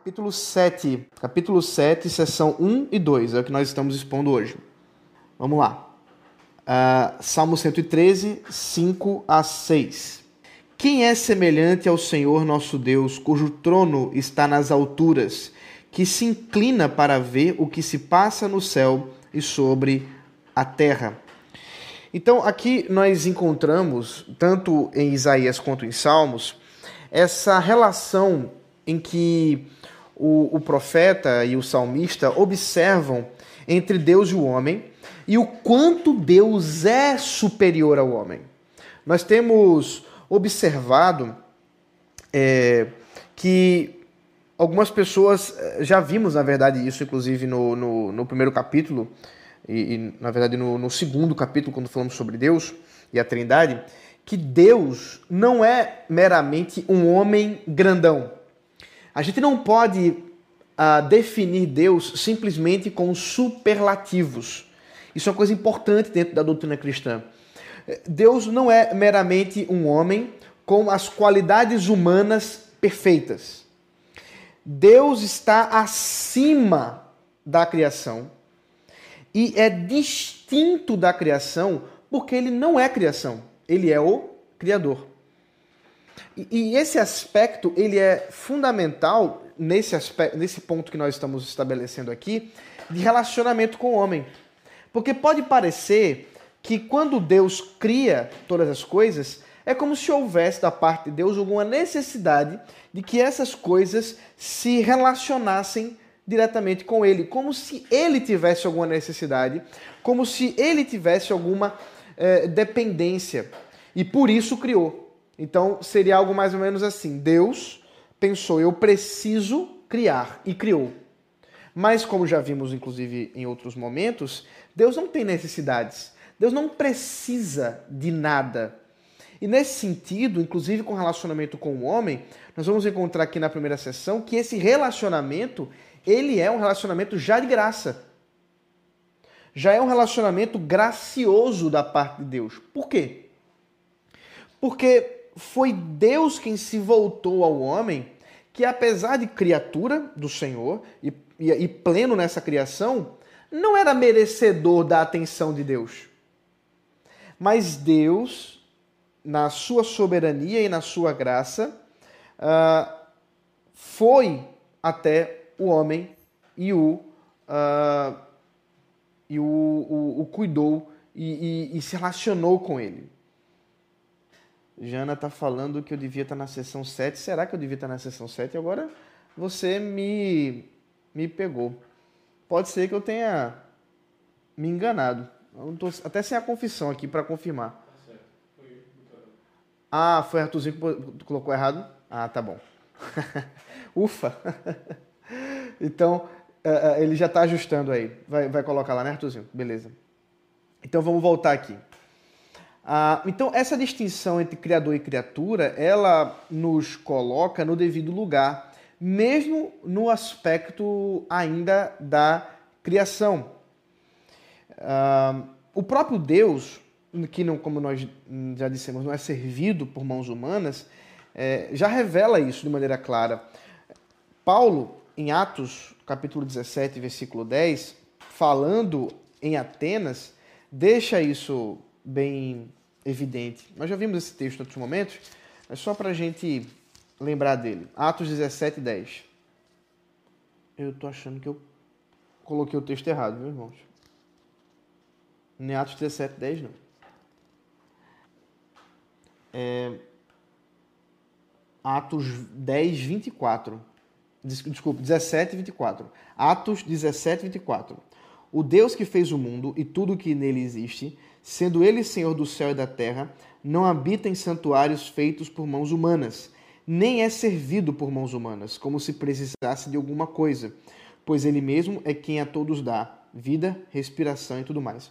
capítulo 7. Capítulo 7, seção 1 e 2, é o que nós estamos expondo hoje. Vamos lá. Uh, Salmo 113, 5 a 6. Quem é semelhante ao Senhor nosso Deus, cujo trono está nas alturas, que se inclina para ver o que se passa no céu e sobre a terra? Então, aqui nós encontramos, tanto em Isaías quanto em Salmos, essa relação em que o, o profeta e o salmista observam entre Deus e o homem e o quanto Deus é superior ao homem. Nós temos observado é, que algumas pessoas, é, já vimos na verdade isso, inclusive no, no, no primeiro capítulo, e, e, na verdade no, no segundo capítulo, quando falamos sobre Deus e a Trindade, que Deus não é meramente um homem grandão. A gente não pode uh, definir Deus simplesmente com superlativos. Isso é uma coisa importante dentro da doutrina cristã. Deus não é meramente um homem com as qualidades humanas perfeitas. Deus está acima da criação e é distinto da criação porque ele não é criação, ele é o criador. E, e esse aspecto ele é fundamental nesse, aspecto, nesse ponto que nós estamos estabelecendo aqui de relacionamento com o homem. Porque pode parecer que quando Deus cria todas as coisas, é como se houvesse da parte de Deus alguma necessidade de que essas coisas se relacionassem diretamente com Ele, como se Ele tivesse alguma necessidade, como se Ele tivesse alguma eh, dependência e por isso criou. Então seria algo mais ou menos assim: Deus pensou, eu preciso criar e criou. Mas, como já vimos inclusive em outros momentos, Deus não tem necessidades. Deus não precisa de nada. E nesse sentido, inclusive com relacionamento com o homem, nós vamos encontrar aqui na primeira sessão que esse relacionamento, ele é um relacionamento já de graça. Já é um relacionamento gracioso da parte de Deus. Por quê? Porque foi Deus quem se voltou ao homem, que apesar de criatura do Senhor e, e, e pleno nessa criação, não era merecedor da atenção de Deus. Mas Deus, na sua soberania e na sua graça, uh, foi até o homem e o, uh, e o, o, o cuidou e, e, e se relacionou com ele. Jana está falando que eu devia estar tá na sessão 7. Será que eu devia estar tá na sessão 7? Agora você me, me pegou. Pode ser que eu tenha me enganado. Eu tô, até sem a confissão aqui para confirmar. Ah, foi Arthurzinho que colocou errado? Ah, tá bom. Ufa! então, é, é, ele já está ajustando aí. Vai, vai colocar lá, né, Arthurzinho? Beleza. Então, vamos voltar aqui. Ah, então, essa distinção entre criador e criatura, ela nos coloca no devido lugar, mesmo no aspecto ainda da criação. Ah, o próprio Deus, que não, como nós já dissemos, não é servido por mãos humanas, é, já revela isso de maneira clara. Paulo, em Atos, capítulo 17, versículo 10, falando em Atenas, deixa isso bem evidente. Nós já vimos esse texto em outros momentos, mas só para a gente lembrar dele. Atos 17, 10. Eu tô achando que eu coloquei o texto errado, meus irmãos. Nem Atos 17, 10, não. É... Atos 10, 24. Desculpe, 17, 24. Atos 17, 24. O Deus que fez o mundo e tudo que nele existe sendo ele Senhor do céu e da terra, não habita em santuários feitos por mãos humanas, nem é servido por mãos humanas, como se precisasse de alguma coisa, pois ele mesmo é quem a todos dá vida, respiração e tudo mais.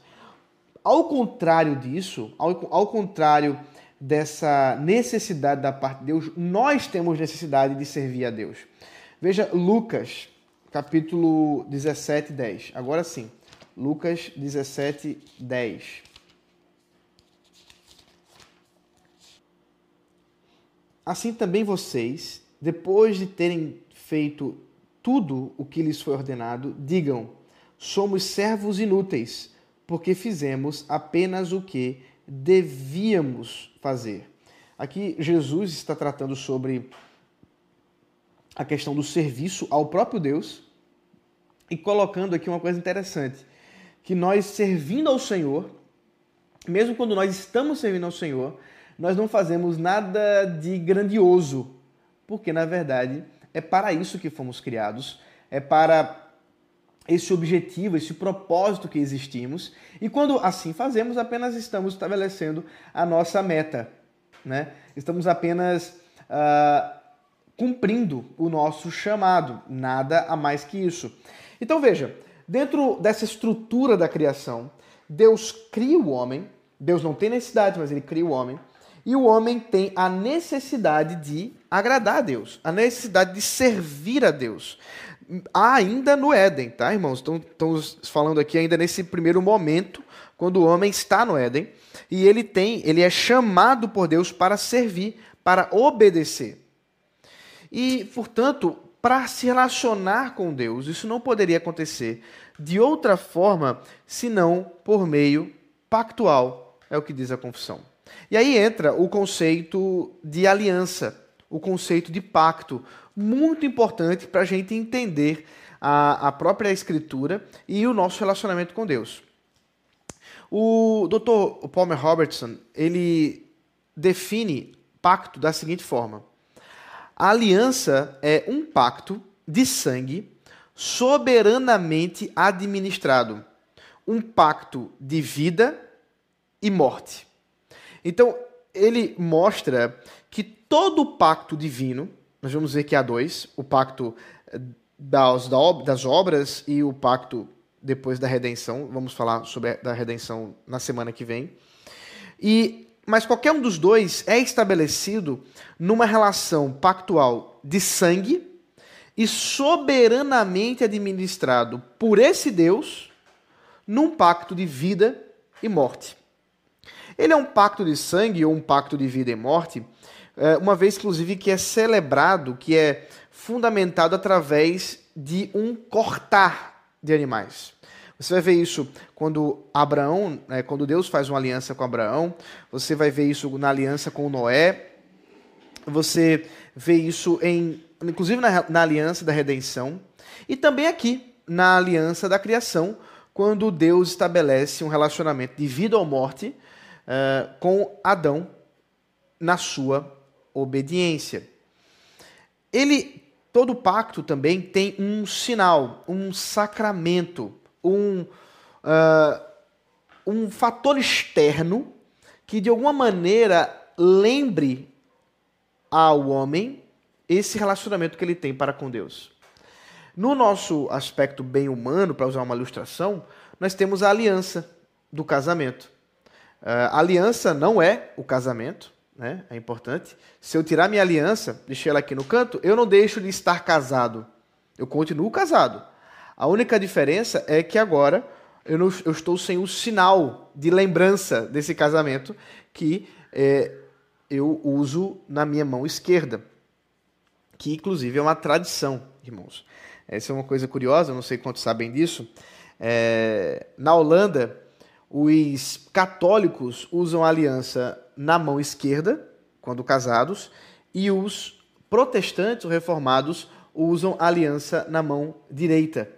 Ao contrário disso, ao, ao contrário dessa necessidade da parte de Deus, nós temos necessidade de servir a Deus. Veja Lucas, capítulo 17, 10. Agora sim, Lucas 17, 10. Assim também vocês, depois de terem feito tudo o que lhes foi ordenado, digam: somos servos inúteis, porque fizemos apenas o que devíamos fazer. Aqui Jesus está tratando sobre a questão do serviço ao próprio Deus e colocando aqui uma coisa interessante, que nós servindo ao Senhor, mesmo quando nós estamos servindo ao Senhor, nós não fazemos nada de grandioso, porque na verdade é para isso que fomos criados, é para esse objetivo, esse propósito que existimos. E quando assim fazemos, apenas estamos estabelecendo a nossa meta, né? Estamos apenas uh, cumprindo o nosso chamado, nada a mais que isso. Então veja, dentro dessa estrutura da criação, Deus cria o homem. Deus não tem necessidade, mas ele cria o homem. E o homem tem a necessidade de agradar a Deus, a necessidade de servir a Deus. Ainda no Éden, tá, irmãos? Então, estamos falando aqui ainda nesse primeiro momento, quando o homem está no Éden, e ele tem, ele é chamado por Deus para servir, para obedecer. E, portanto, para se relacionar com Deus, isso não poderia acontecer de outra forma senão por meio pactual, é o que diz a confissão. E aí entra o conceito de aliança, o conceito de pacto, muito importante para a gente entender a, a própria Escritura e o nosso relacionamento com Deus. O Dr. Palmer Robertson ele define pacto da seguinte forma: a aliança é um pacto de sangue soberanamente administrado, um pacto de vida e morte. Então, ele mostra que todo pacto divino, nós vamos ver que há dois, o pacto eh, das, das obras e o pacto depois da redenção, vamos falar sobre a da redenção na semana que vem. E mas qualquer um dos dois é estabelecido numa relação pactual de sangue e soberanamente administrado por esse Deus num pacto de vida e morte. Ele é um pacto de sangue ou um pacto de vida e morte, é, uma vez, inclusive, que é celebrado, que é fundamentado através de um cortar de animais. Você vai ver isso quando Abraão, né, quando Deus faz uma aliança com Abraão, você vai ver isso na aliança com Noé, você vê isso em, inclusive na, na aliança da redenção, e também aqui na aliança da criação, quando Deus estabelece um relacionamento de vida ou morte uh, com Adão na sua obediência. Ele, todo pacto também tem um sinal, um sacramento, um, uh, um fator externo que de alguma maneira lembre ao homem esse relacionamento que ele tem para com Deus. No nosso aspecto bem humano, para usar uma ilustração, nós temos a aliança do casamento. Uh, aliança não é o casamento, né? É importante. Se eu tirar minha aliança, deixei ela aqui no canto, eu não deixo de estar casado. Eu continuo casado. A única diferença é que agora eu, não, eu estou sem o sinal de lembrança desse casamento que é, eu uso na minha mão esquerda, que inclusive é uma tradição, irmãos. Essa é uma coisa curiosa, não sei quantos sabem disso. É, na Holanda, os católicos usam a aliança na mão esquerda, quando casados, e os protestantes, os reformados, usam a aliança na mão direita.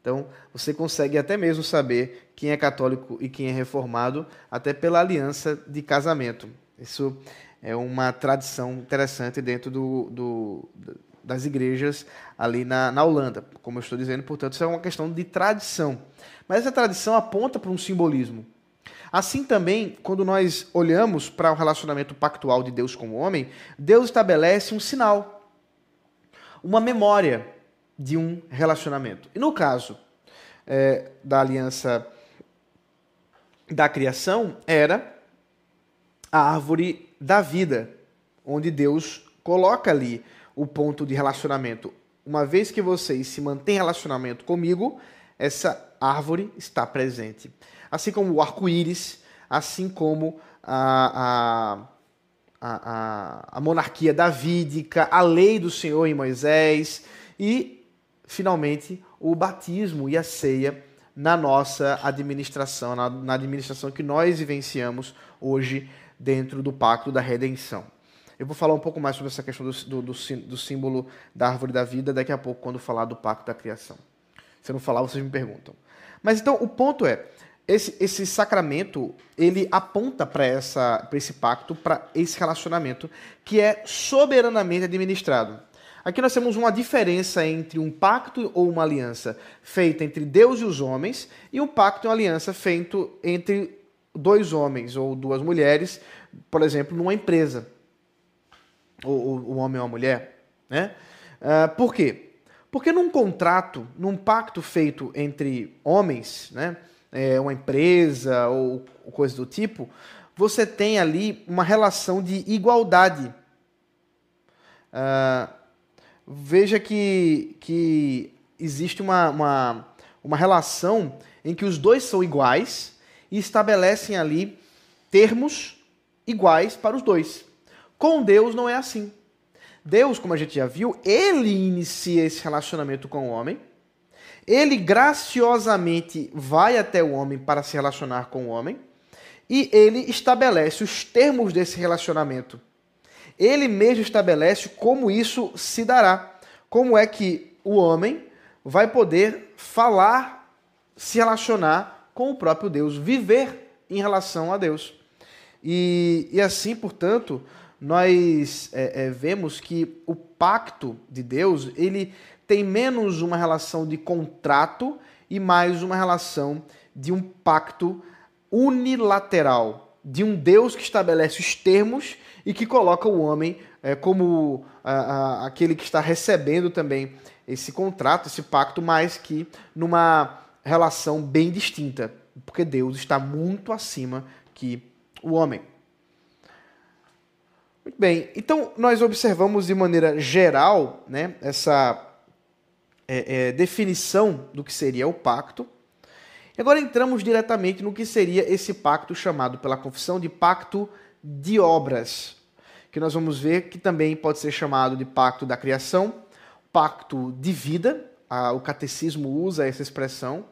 Então, você consegue até mesmo saber quem é católico e quem é reformado, até pela aliança de casamento. Isso é uma tradição interessante dentro do, do das igrejas ali na, na Holanda. Como eu estou dizendo, portanto, isso é uma questão de tradição. Mas essa tradição aponta para um simbolismo. Assim também, quando nós olhamos para o relacionamento pactual de Deus com o homem, Deus estabelece um sinal, uma memória de um relacionamento. E no caso é, da aliança da criação, era a árvore da vida, onde Deus coloca ali o ponto de relacionamento. Uma vez que vocês se mantêm relacionamento comigo, essa árvore está presente. Assim como o arco-íris, assim como a, a, a, a monarquia davídica, a lei do Senhor em Moisés e finalmente, o batismo e a ceia na nossa administração, na, na administração que nós vivenciamos hoje dentro do pacto da redenção. Eu vou falar um pouco mais sobre essa questão do, do, do, símbolo da árvore da vida daqui a pouco, quando falar do pacto da criação. Se eu não falar, vocês me perguntam. Mas então, o ponto é, esse, esse sacramento, ele aponta para esse pacto, para esse relacionamento, que é soberanamente administrado. Aqui nós temos uma diferença entre um pacto ou uma aliança feita entre Deus e os homens e um pacto e uma aliança feito entre dois homens ou duas mulheres, por exemplo, numa empresa. O homem ou a mulher. Né? Uh, por quê? Porque num contrato, num pacto feito entre homens, né, é, uma empresa ou coisa do tipo, você tem ali uma relação de igualdade. Uh, veja que, que existe uma, uma, uma relação em que os dois são iguais e estabelecem ali termos iguais para os dois. Com Deus não é assim. Deus, como a gente já viu, ele inicia esse relacionamento com o homem. Ele graciosamente vai até o homem para se relacionar com o homem. E ele estabelece os termos desse relacionamento. Ele mesmo estabelece como isso se dará. Como é que o homem vai poder falar, se relacionar com o próprio Deus, viver em relação a Deus. E, e assim, portanto, nós é, é, vemos que o pacto de Deus ele tem menos uma relação de contrato e mais uma relação de um pacto unilateral, de um Deus que estabelece os termos e que coloca o homem é, como a, a, aquele que está recebendo também esse contrato, esse pacto, mas que numa relação bem distinta, porque Deus está muito acima que o homem. Muito bem, então nós observamos de maneira geral né, essa é, é, definição do que seria o pacto. Agora entramos diretamente no que seria esse pacto chamado pela confissão de pacto de obras, que nós vamos ver que também pode ser chamado de pacto da criação, pacto de vida, a, o catecismo usa essa expressão,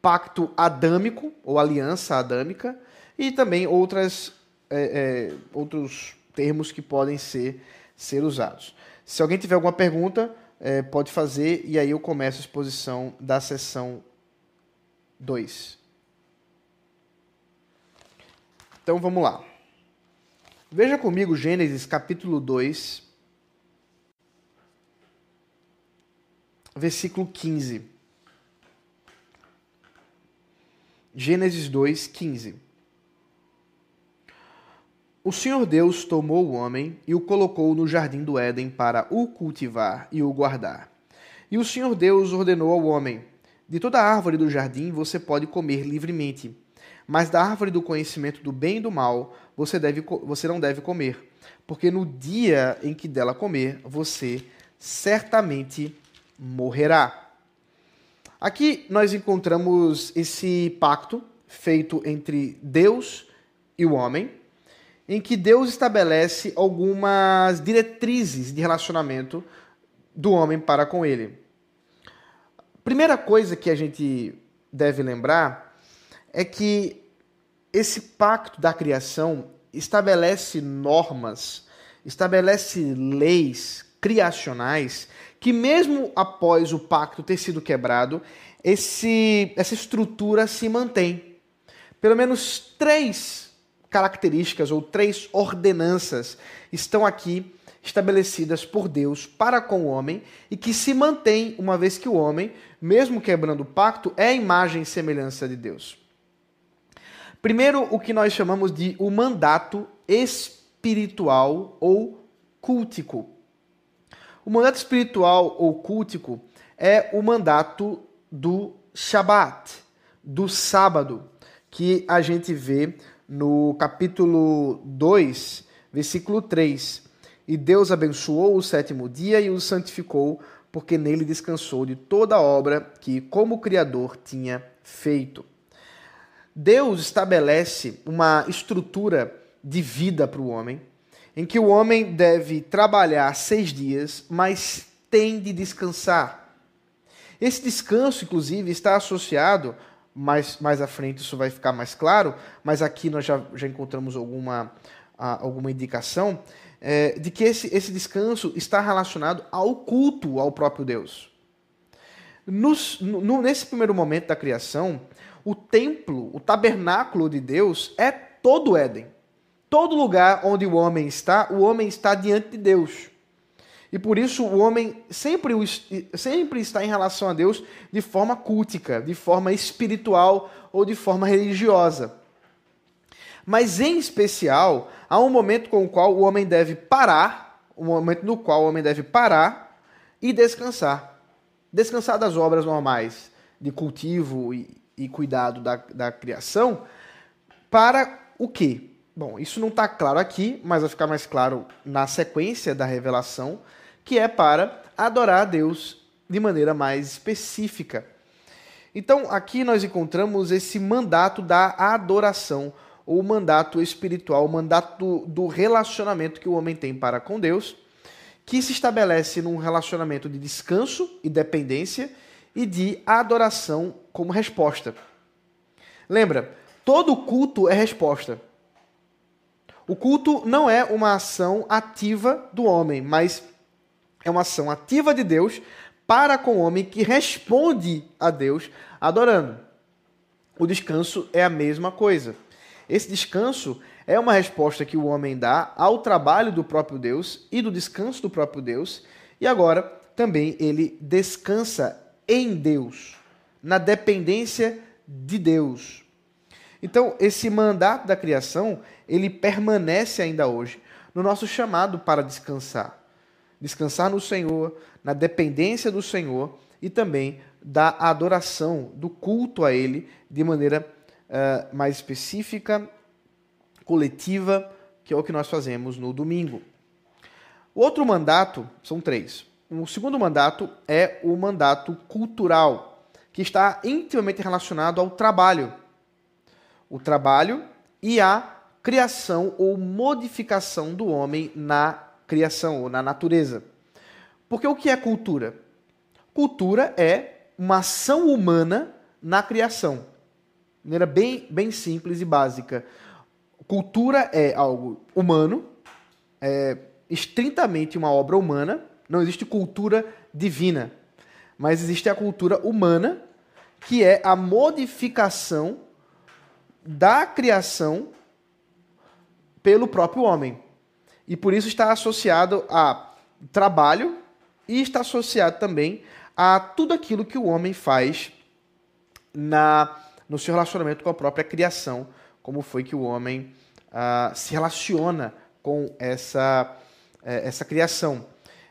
pacto adâmico ou aliança adâmica e também outras, é, é outros termos que podem ser, ser usados. Se alguém tiver alguma pergunta, é, pode fazer e aí eu começo a exposição da sessão 2. Então vamos lá. Veja comigo Gênesis capítulo 2, versículo 15. Gênesis 2, 15. O Senhor Deus tomou o homem e o colocou no jardim do Éden para o cultivar e o guardar. E o Senhor Deus ordenou ao homem: De toda árvore do jardim você pode comer livremente, mas da árvore do conhecimento do bem e do mal você, deve, você não deve comer, porque no dia em que dela comer, você certamente morrerá. Aqui nós encontramos esse pacto feito entre Deus e o homem em que Deus estabelece algumas diretrizes de relacionamento do homem para com ele. Primeira coisa que a gente deve lembrar é que esse pacto da criação estabelece normas, estabelece leis criacionais que mesmo após o pacto ter sido quebrado, esse, essa estrutura se mantém. Pelo menos três características ou três ordenanças estão aqui estabelecidas por Deus para com o homem e que se mantém uma vez que o homem, mesmo quebrando o pacto, é a imagem e semelhança de Deus. Primeiro, o que nós chamamos de o mandato espiritual ou cultico. O mandato espiritual ou cultico é o mandato do Shabat, do sábado, que a gente vê no capítulo 2, versículo 3. E Deus abençoou o sétimo dia e o santificou, porque nele descansou de toda a obra que, como Criador, tinha feito. Deus estabelece uma estrutura de vida para o homem, em que o homem deve trabalhar seis dias, mas tem de descansar. Esse descanso, inclusive, está associado, mais, mais à frente isso vai ficar mais claro, mas aqui nós já, já encontramos alguma, alguma indicação, é, de que esse, esse descanso está relacionado ao culto ao próprio Deus. Nos, no, nesse primeiro momento da criação, o templo, o tabernáculo de Deus é todo Éden. Todo lugar onde o homem está, o homem está diante de Deus. E por isso o homem sempre, sempre está em relação a Deus de forma cultica, de forma espiritual ou de forma religiosa. Mas em especial, há um momento com o qual o homem deve parar, um momento no qual o homem deve parar e descansar. Descansar das obras normais de cultivo e, e cuidado da, da criação, para o quê? Bom, isso não está claro aqui, mas vai ficar mais claro na sequência da revelação que é para adorar a Deus de maneira mais específica. Então, aqui nós encontramos esse mandato da adoração, ou mandato espiritual, o mandato do, relacionamento que o homem tem para com Deus, que se estabelece num relacionamento de descanso e dependência e de adoração como resposta. Lembra, todo culto é resposta. O culto não é uma ação ativa do homem, mas é uma ação ativa de Deus para com o homem que responde a Deus adorando. O descanso é a mesma coisa. Esse descanso é uma resposta que o homem dá ao trabalho do próprio Deus e do descanso do próprio Deus, e agora também ele descansa em Deus, na dependência de Deus. Então, esse mandato da criação, ele permanece ainda hoje no nosso chamado para descansar descansar no Senhor, na dependência do Senhor e também da adoração, do culto a Ele de maneira uh, mais específica, coletiva, que é o que nós fazemos no domingo. O outro mandato, são três. O segundo mandato é o mandato cultural, que está intimamente relacionado ao trabalho. O trabalho e a criação ou modificação do homem na criação ou na natureza. Porque o que é cultura? Cultura é uma ação humana na criação. De maneira bem, bem simples e básica. Cultura é algo humano, é estritamente uma obra humana, não existe cultura divina, mas existe a cultura humana, que é a modificação da criação pelo próprio homem. E por isso está associado a trabalho e está associado também a tudo aquilo que o homem faz na no seu relacionamento com a própria criação, como foi que o homem uh, se relaciona com essa, uh, essa criação.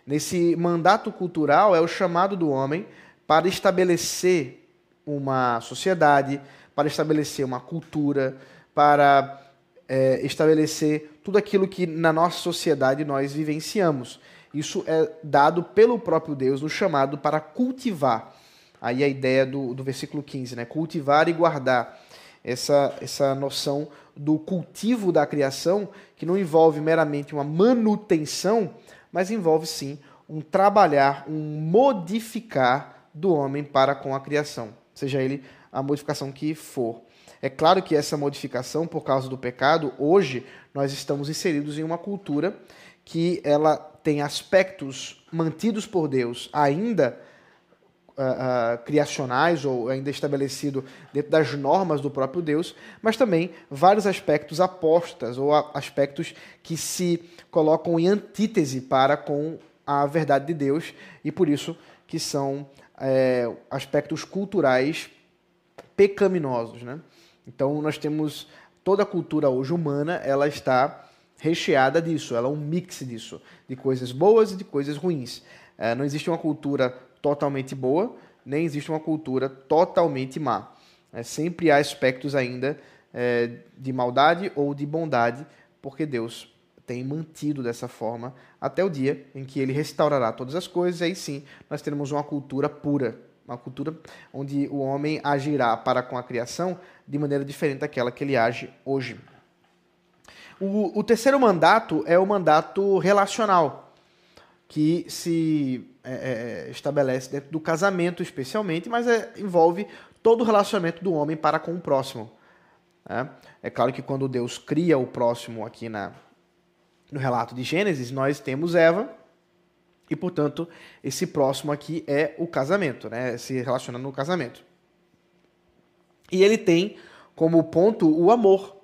Nesse mandato cultural é o chamado do homem para estabelecer uma sociedade, para estabelecer uma cultura, para é, estabelecer tudo aquilo que na nossa sociedade nós vivenciamos. Isso é dado pelo próprio Deus no chamado para cultivar. Aí a ideia do, do versículo 15, né? Cultivar e guardar. Essa, essa noção do cultivo da criação, que não envolve meramente uma manutenção, mas envolve sim um trabalhar, um modificar do homem para com a criação, seja ele a modificação que for. É claro que essa modificação, por causa do pecado, hoje nós estamos inseridos em uma cultura que ela tem aspectos mantidos por Deus ainda uh, uh, criacionais ou ainda estabelecido dentro das normas do próprio Deus, mas também vários aspectos apostas ou aspectos que se colocam em antítese para com a verdade de Deus e por isso que são é, aspectos culturais pecaminosos, né? Então nós temos toda a cultura hoje humana, ela está recheada disso, ela é um mix disso, de coisas boas e de coisas ruins. É, não existe uma cultura totalmente boa, nem existe uma cultura totalmente má. É, sempre há aspectos ainda é, de maldade ou de bondade, porque Deus tem mantido dessa forma até o dia em que ele restaurará todas as coisas, e aí sim nós teremos uma cultura pura, uma cultura onde o homem agirá para com a criação de maneira diferente daquela que ele age hoje. O, o terceiro mandato é o mandato relacional, que se é, é, estabelece dentro do casamento, especialmente, mas é, envolve todo o relacionamento do homem para com o próximo. Né? É claro que quando Deus cria o próximo aqui na, no relato de Gênesis, nós temos Eva, e portanto, esse próximo aqui é o casamento, né? se relacionando no casamento. E ele tem como ponto o amor.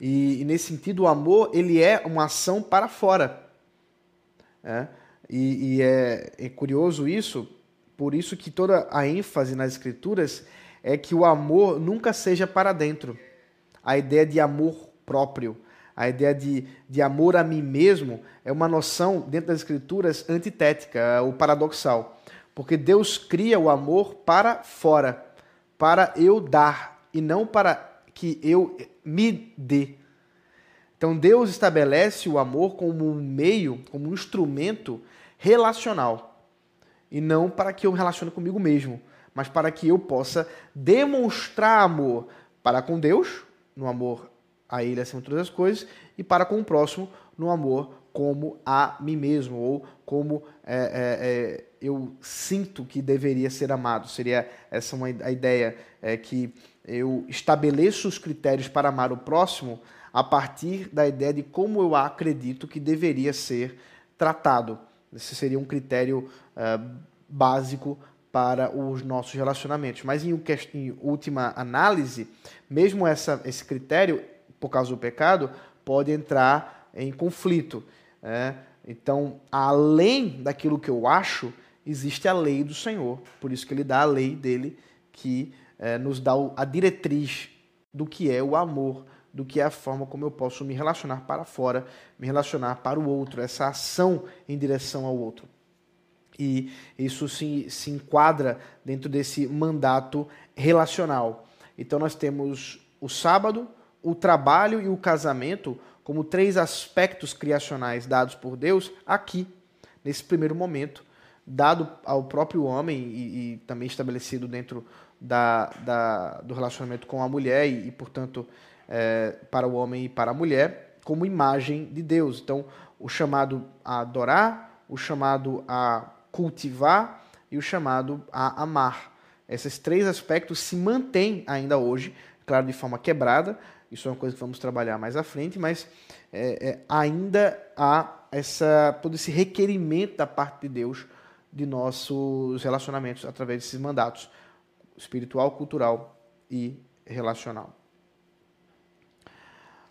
E, e nesse sentido, o amor ele é uma ação para fora. É? E, e é, é curioso isso, por isso que toda a ênfase nas escrituras é que o amor nunca seja para dentro. A ideia de amor próprio, a ideia de, de amor a mim mesmo é uma noção dentro das escrituras antitética, é o paradoxal. Porque Deus cria o amor para fora, para eu dar, e não para que eu me dê. Então Deus estabelece o amor como um meio, como um instrumento relacional. E não para que eu me relacione comigo mesmo, mas para que eu possa demonstrar amor para com Deus, no amor a Ele acima de todas as coisas, e para com o próximo, no amor como a mim mesmo, ou como é, é, é, eu sinto que deveria ser amado. Seria essa uma, a ideia é, que eu estabeleço os critérios para amar o próximo a partir da ideia de como eu acredito que deveria ser tratado. Esse seria um critério uh, básico para os nossos relacionamentos. Mas em, em última análise, mesmo essa, esse critério, por causa do pecado, pode entrar em conflito. Né? Então, além daquilo que eu acho, existe a lei do Senhor. Por isso que ele dá a lei dele que é, nos dá a diretriz do que é o amor, do que é a forma como eu posso me relacionar para fora, me relacionar para o outro, essa ação em direção ao outro. E isso se, se enquadra dentro desse mandato relacional. Então nós temos o sábado, o trabalho e o casamento como três aspectos criacionais dados por Deus aqui, nesse primeiro momento, dado ao próprio homem e, e também estabelecido dentro da, da, do relacionamento com a mulher e, e portanto, é, para o homem e para a mulher como imagem de Deus. Então, o chamado a adorar, o chamado a cultivar e o chamado a amar. Esses três aspectos se mantêm ainda hoje, claro, de forma quebrada. Isso é uma coisa que vamos trabalhar mais à frente, mas é, é, ainda há essa, todo esse requerimento da parte de Deus de nossos relacionamentos através desses mandatos espiritual, cultural e relacional.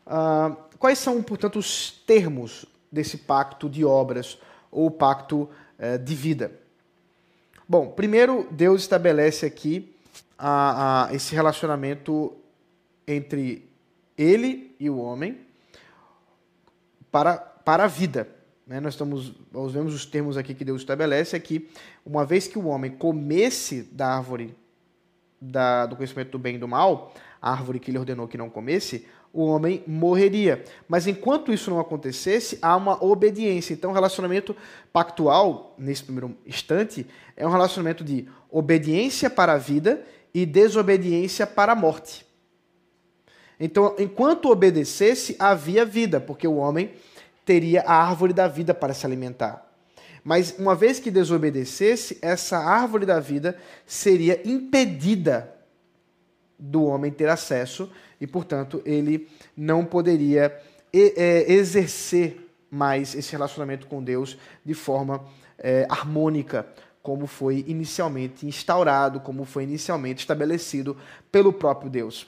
Uh, quais são, portanto, os termos desse pacto de obras ou pacto uh, de vida? Bom, primeiro, Deus estabelece aqui esse relacionamento entre ele e o homem para, para a vida. Né? Nós, estamos, nós vemos os termos aqui que Deus estabelece, é que uma vez que o homem comesse da árvore da, do conhecimento do bem e do mal, a árvore que ele ordenou que não comesse, o homem morreria. Mas enquanto isso não acontecesse, há uma obediência. Então, o relacionamento pactual, nesse primeiro instante, é um relacionamento de obediência para a vida e desobediência para a morte. Então, enquanto obedecesse, havia vida, porque o homem teria a árvore da vida para se alimentar. Mas uma vez que desobedecesse, essa árvore da vida seria impedida do homem ter acesso e, portanto, ele não poderia é, exercer mais esse relacionamento com Deus de forma é, harmônica, como foi inicialmente instaurado, como foi inicialmente estabelecido pelo próprio Deus.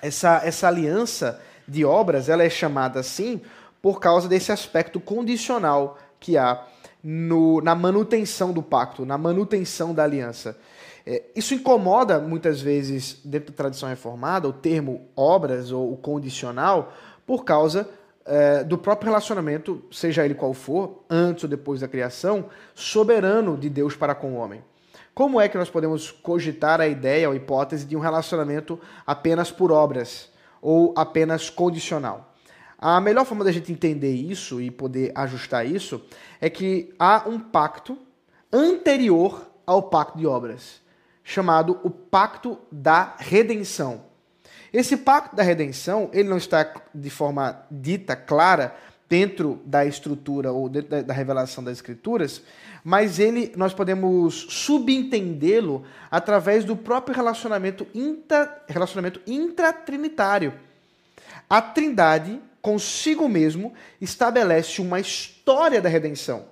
Essa, essa aliança de obras ela é chamada assim por causa desse aspecto condicional que há no, na manutenção do pacto, na manutenção da aliança. É, isso incomoda muitas vezes, dentro da tradição reformada, o termo obras ou o condicional, por causa é, do próprio relacionamento, seja ele qual for, antes ou depois da criação, soberano de Deus para com o homem. Como é que nós podemos cogitar a ideia ou hipótese de um relacionamento apenas por obras ou apenas condicional? A melhor forma da gente entender isso e poder ajustar isso é que há um pacto anterior ao pacto de obras chamado o Pacto da Redenção. Esse Pacto da Redenção, ele não está de forma dita, clara, dentro da estrutura ou dentro da, revelação das escrituras, mas ele nós podemos subentendê-lo através do próprio relacionamento, intra, relacionamento intratrinitário. A Trindade consigo mesmo estabelece uma história da redenção.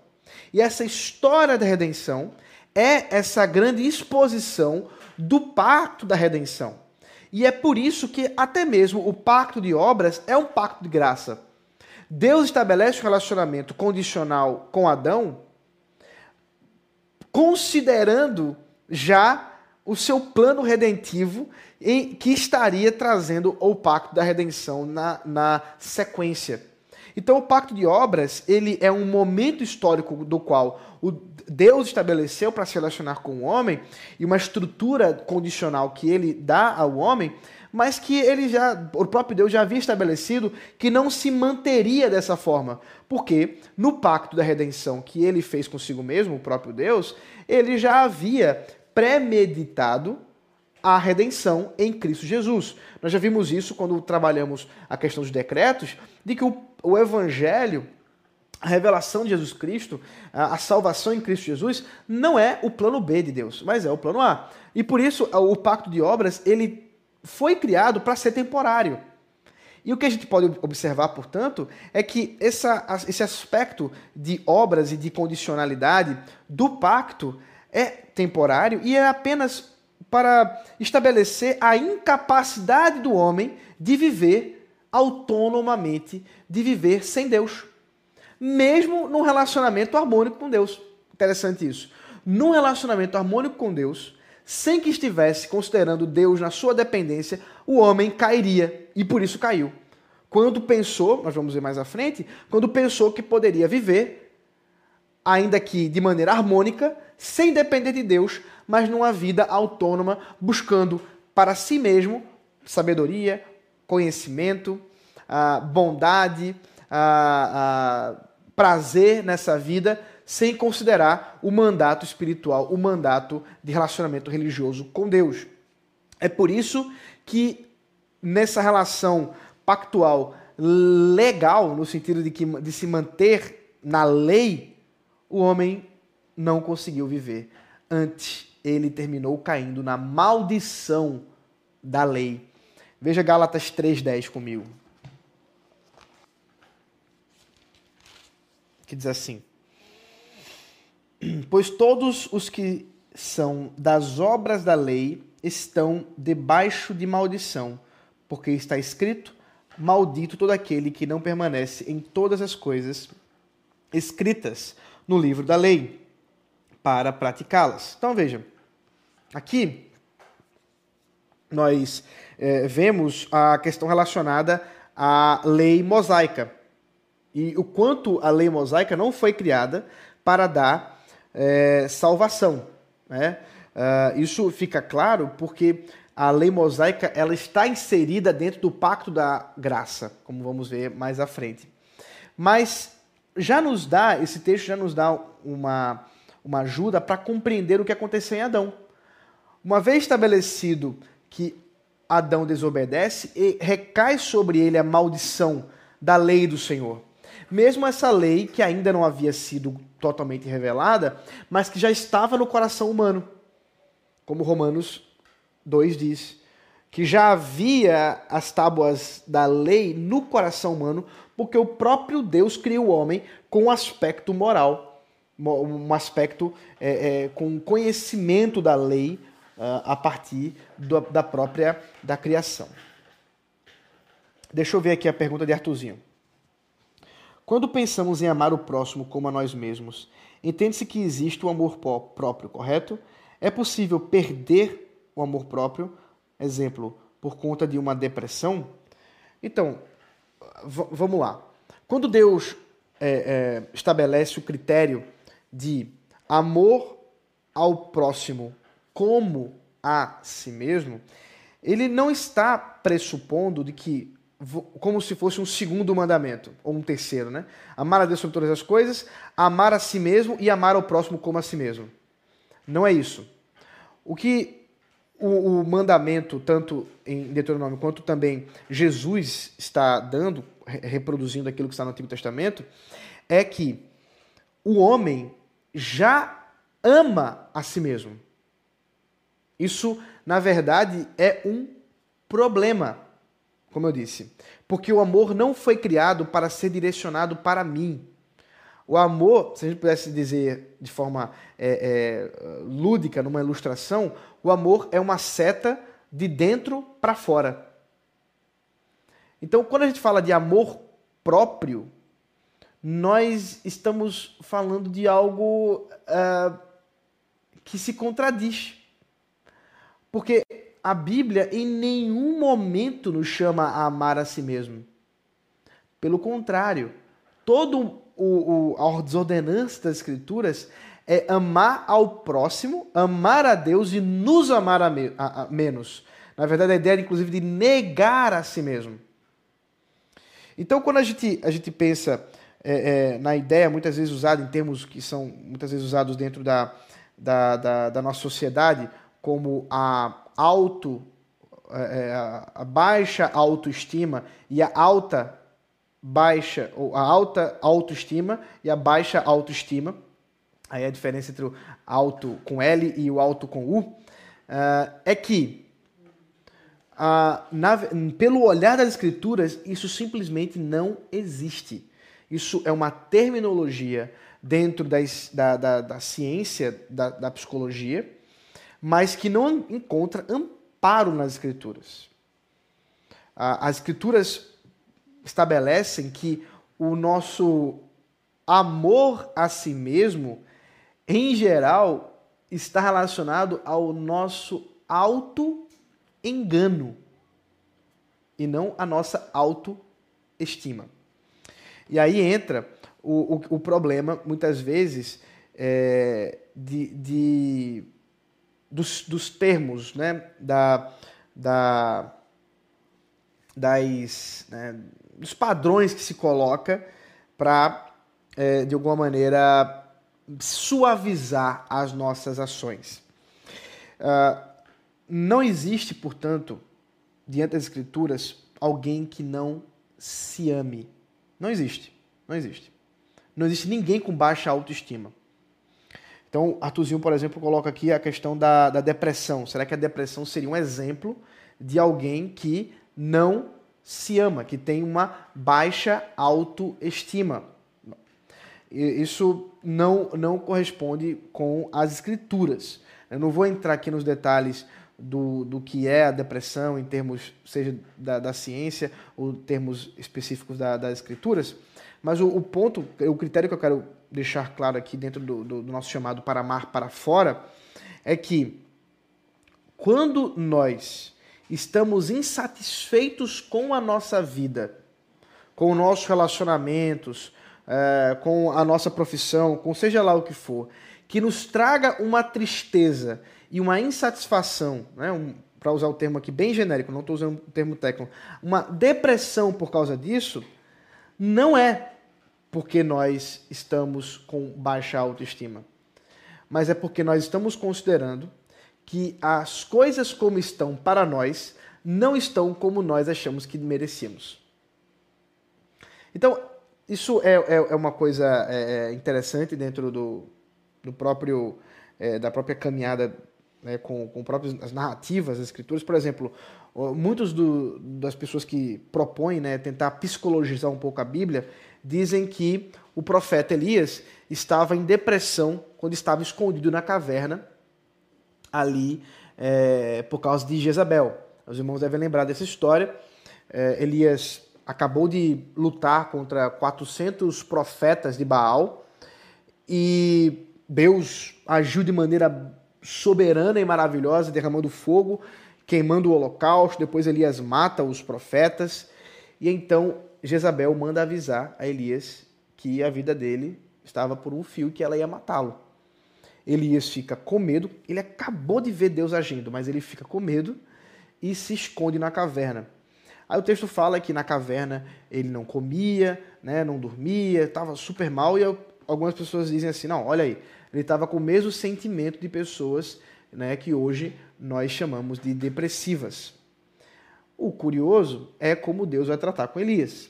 E essa história da redenção é essa grande exposição do pacto da redenção. E é por isso que até mesmo o pacto de obras é um pacto de graça. Deus estabelece um relacionamento condicional com Adão, considerando já o seu plano redentivo em, que estaria trazendo o pacto da redenção na, na sequência. Então, o pacto de obras ele é um momento histórico do qual o Deus estabeleceu para se relacionar com o homem e uma estrutura condicional que ele dá ao homem mas que ele já, o próprio Deus já havia estabelecido que não se manteria dessa forma. Porque no pacto da redenção que ele fez consigo mesmo, o próprio Deus, ele já havia premeditado a redenção em Cristo Jesus. Nós já vimos isso quando trabalhamos a questão dos decretos, de que o, o evangelho a revelação de Jesus Cristo, a salvação em Cristo Jesus, não é o plano B de Deus, mas é o plano A. E por isso o pacto de obras ele foi criado para ser temporário. E o que a gente pode observar, portanto, é que essa, esse aspecto de obras e de condicionalidade do pacto é temporário e é apenas para estabelecer a incapacidade do homem de viver autonomamente, de viver sem Deus. Mesmo num relacionamento harmônico com Deus. Interessante isso. Num relacionamento harmônico com Deus, sem que estivesse considerando Deus na sua dependência, o homem cairia e por isso caiu. Quando pensou, nós vamos ver mais à frente, quando pensou que poderia viver, ainda que de maneira harmônica, sem depender de Deus, mas numa vida autônoma, buscando para si mesmo sabedoria, conhecimento, bondade, prazer nessa vida, sem considerar o mandato espiritual, o mandato de relacionamento religioso com Deus. É por isso que nessa relação pactual legal, no sentido de, que, de se manter na lei, o homem não conseguiu viver. Antes, ele terminou caindo na maldição da lei. Veja Gálatas 3,10 comigo. Que diz assim: Pois todos os que são das obras da lei estão debaixo de maldição, porque está escrito: Maldito todo aquele que não permanece em todas as coisas escritas no livro da lei, para praticá-las. Então veja, aqui nós é, vemos a questão relacionada à lei mosaica e o quanto a lei mosaica não foi criada para dar é, salvação. Né? Uh, isso fica claro porque a lei mosaica ela está inserida dentro do pacto da graça, como vamos ver mais à frente. Mas já nos dá, esse texto já nos dá uma, uma ajuda para compreender o que aconteceu em Adão. Uma vez estabelecido que Adão desobedece, e recai sobre ele a maldição da lei do Senhor. Mesmo essa lei que ainda não havia sido totalmente revelada, mas que já estava no coração humano. Como Romanos 2 diz, que já havia as tábuas da lei no coração humano, porque o próprio Deus criou o homem com um aspecto moral, um aspecto é, é, com conhecimento da lei uh, a partir do, da própria da criação. Deixa eu ver aqui a pergunta de Artuzinho. Quando pensamos em amar o próximo como a nós mesmos, entende-se que existe o amor próprio, correto? É possível perder o amor próprio, exemplo, por conta de uma depressão? Então, vamos lá. Quando Deus é, é, estabelece o critério de amor ao próximo como a si mesmo, ele não está pressupondo de que como se fosse um segundo mandamento, ou um terceiro, né? Amar a Deus sobre todas as coisas, amar a si mesmo e amar ao próximo como a si mesmo. Não é isso. O que o, o mandamento, tanto em Deuteronômio quanto também Jesus está dando, reproduzindo aquilo que está no Antigo Testamento, é que o homem já ama a si mesmo. Isso, na verdade, é um problema, como eu disse, porque o amor não foi criado para ser direcionado para mim. O amor, se a gente pudesse dizer de forma é, é, lúdica, numa ilustração, o amor é uma seta de dentro para fora. Então, quando a gente fala de amor próprio, nós estamos falando de algo uh, que se contradiz. Porque a Bíblia em nenhum momento nos chama a amar a si mesmo. Pelo contrário, todo o, o, das Escrituras é amar ao próximo, amar a Deus e nos amar a, me, a, a menos. Na verdade, a ideia, inclusive, de negar a si mesmo. Então, quando a gente, a gente pensa é, é, na ideia, muitas vezes usada em termos que são muitas vezes usados dentro da, da, da, da nossa sociedade, como a auto, é, é a baixa autoestima e a alta baixa, ou a alta autoestima e a baixa autoestima. Aí a diferença entre o alto com L e o alto com U uh, é que, uh, na, pelo olhar das escrituras, isso simplesmente não existe. Isso é uma terminologia dentro das, da, da, da, ciência da, da psicologia, mas que não encontra amparo nas escrituras. Uh, as escrituras estabelecem que o nosso amor a si mesmo, em geral, está relacionado ao nosso auto-engano e não a nossa autoestima. E aí entra o, o, o problema, muitas vezes, é, de, de dos, dos termos, né? da, da, das, né? Dos padrões que se coloca para, é, de alguma maneira, suavizar as nossas ações. Uh, não existe, portanto, diante das Escrituras, alguém que não se ame. Não existe. Não existe. Não existe ninguém com baixa autoestima. Então, Artuzinho, por exemplo, coloca aqui a questão da, da depressão. Será que a depressão seria um exemplo de alguém que não se ama, que tem uma baixa autoestima. Isso não, não corresponde com as escrituras. Eu não vou entrar aqui nos detalhes do, do que é a depressão, em termos, seja da, da ciência ou termos específicos da, das escrituras, mas o, o, ponto, o critério que eu quero deixar claro aqui dentro do, do, do nosso chamado para amar para fora é que quando nós estamos insatisfeitos com a nossa vida, com os nossos relacionamentos, é, com a nossa profissão, com seja lá o que for, que nos traga uma tristeza e uma insatisfação, né, um, para usar o termo aqui bem genérico, não estou usando o termo técnico, uma depressão por causa disso, não é porque nós estamos com baixa autoestima, mas é porque nós estamos considerando que as coisas como estão para nós não estão como nós achamos que merecíamos. Então, isso é, é, é uma coisa é, é, interessante dentro do, do próprio é, da própria caminhada né, com, com próprias as narrativas, as escrituras. Por exemplo, muitos do, das pessoas que propõem né, tentar psicologizar um pouco a Bíblia dizem que o profeta Elias estava em depressão quando estava escondido na caverna ali é, por causa de Jezabel. Os irmãos devem lembrar dessa história. É, Elias acabou de lutar contra 400 profetas de Baal e Deus agiu de maneira soberana e maravilhosa, derramando fogo, queimando o holocausto. Depois Elias mata os profetas e então Jezabel manda avisar a Elias que a vida dele estava por um fio que ela ia matá-lo. Elias fica com medo, ele acabou de ver Deus agindo, mas ele fica com medo e se esconde na caverna. Aí o texto fala que na caverna ele não comia, né, não dormia, estava super mal, e algumas pessoas dizem assim: não, olha aí, ele estava com o mesmo sentimento de pessoas né, que hoje nós chamamos de depressivas. O curioso é como Deus vai tratar com Elias.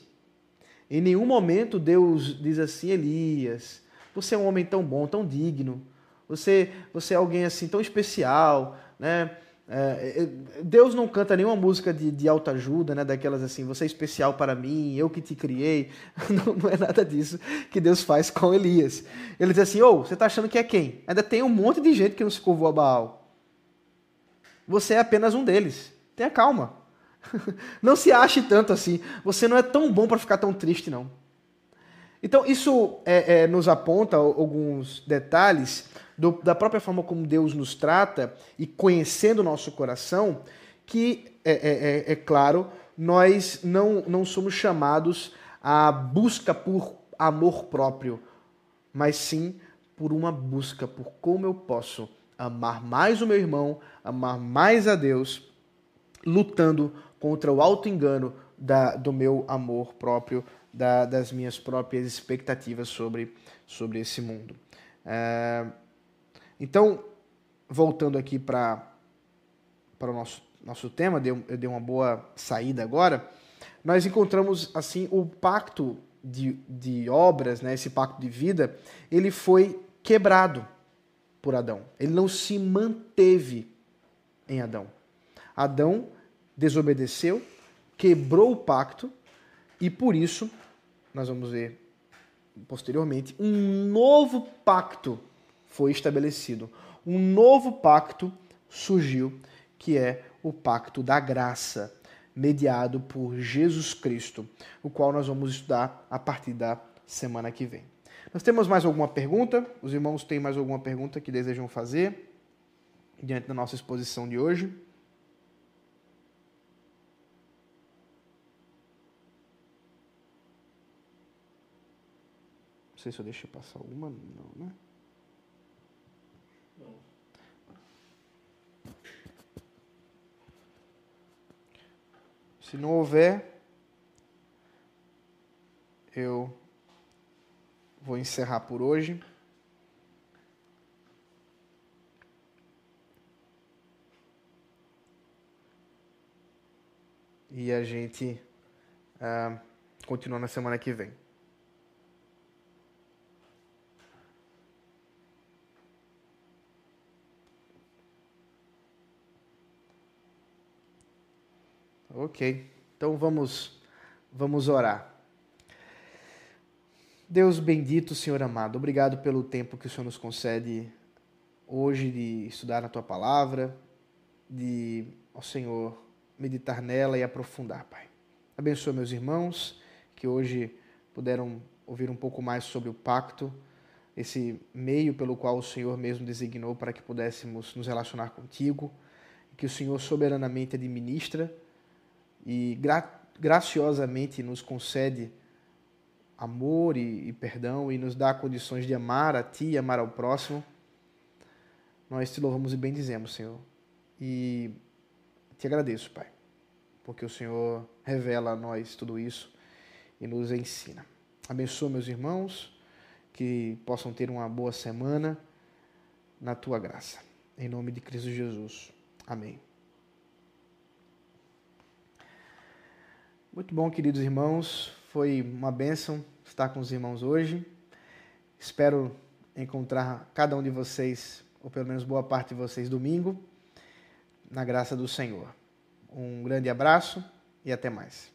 Em nenhum momento Deus diz assim, Elias, você é um homem tão bom, tão digno, você, você é alguém assim tão especial, né? É, é Deus não canta nenhuma música de, de autoajuda, né? Daquelas assim, você é especial para mim, eu que te criei. Não, não é nada disso que Deus faz com Elias. Ele diz assim: Ô, oh, você está achando que é quem? Ainda tem um monte de gente que não se curvou a Baal. Você é apenas um deles. Tenha calma. Não se ache tanto assim. Você não é tão bom para ficar tão triste, não. Então, isso é, é, nos aponta alguns detalhes do, da própria forma como Deus nos trata e conhecendo o nosso coração, que, é, é, é, é claro, nós não, não somos chamados à busca por amor próprio, mas sim por uma busca por como eu posso amar mais o meu irmão, amar mais a Deus, lutando contra o auto-engano do meu amor próprio, da, das minhas próprias expectativas sobre, sobre esse mundo. É, então, voltando aqui para o nosso, nosso tema, deu, eu dei uma boa saída agora, nós encontramos assim o pacto de, de obras, né, esse pacto de vida, ele foi quebrado por Adão. Ele não se manteve em Adão. Adão desobedeceu, quebrou o pacto e por isso, nós vamos ver posteriormente, um novo pacto foi estabelecido. Um novo pacto surgiu, que é o pacto da graça, mediado por Jesus Cristo, o qual nós vamos estudar a partir da semana que vem. Nós temos mais alguma pergunta? Os irmãos têm mais alguma pergunta que desejam fazer diante da nossa exposição de hoje? Não sei se eu deixei passar alguma, não, né? Se não houver, eu vou encerrar por hoje. E a gente uh, continua na semana que vem. Ok. Então vamos vamos orar. Deus bendito, Senhor amado, obrigado pelo tempo que o Senhor nos concede hoje de estudar a tua palavra, de, ó Senhor, meditar nela e aprofundar, Pai. Abençoa meus irmãos que hoje puderam ouvir um pouco mais sobre o pacto, esse meio pelo qual o Senhor mesmo designou para que pudéssemos nos relacionar contigo, que o Senhor soberanamente administra e gra graciosamente nos concede amor e, e, perdão e nos dá condições de amar a Ti e amar ao próximo, nós te louvamos e bendizemos, Senhor. E te agradeço, Pai, porque o Senhor revela a nós tudo isso e nos ensina. Abençoa meus irmãos, que possam ter uma boa semana na Tua graça. Em nome de Cristo Jesus. Amém. Muito bom, queridos irmãos. Foi uma bênção estar com os irmãos hoje. Espero encontrar cada um de vocês, ou pelo menos boa parte de vocês, domingo, na graça do Senhor. Um grande abraço e até mais.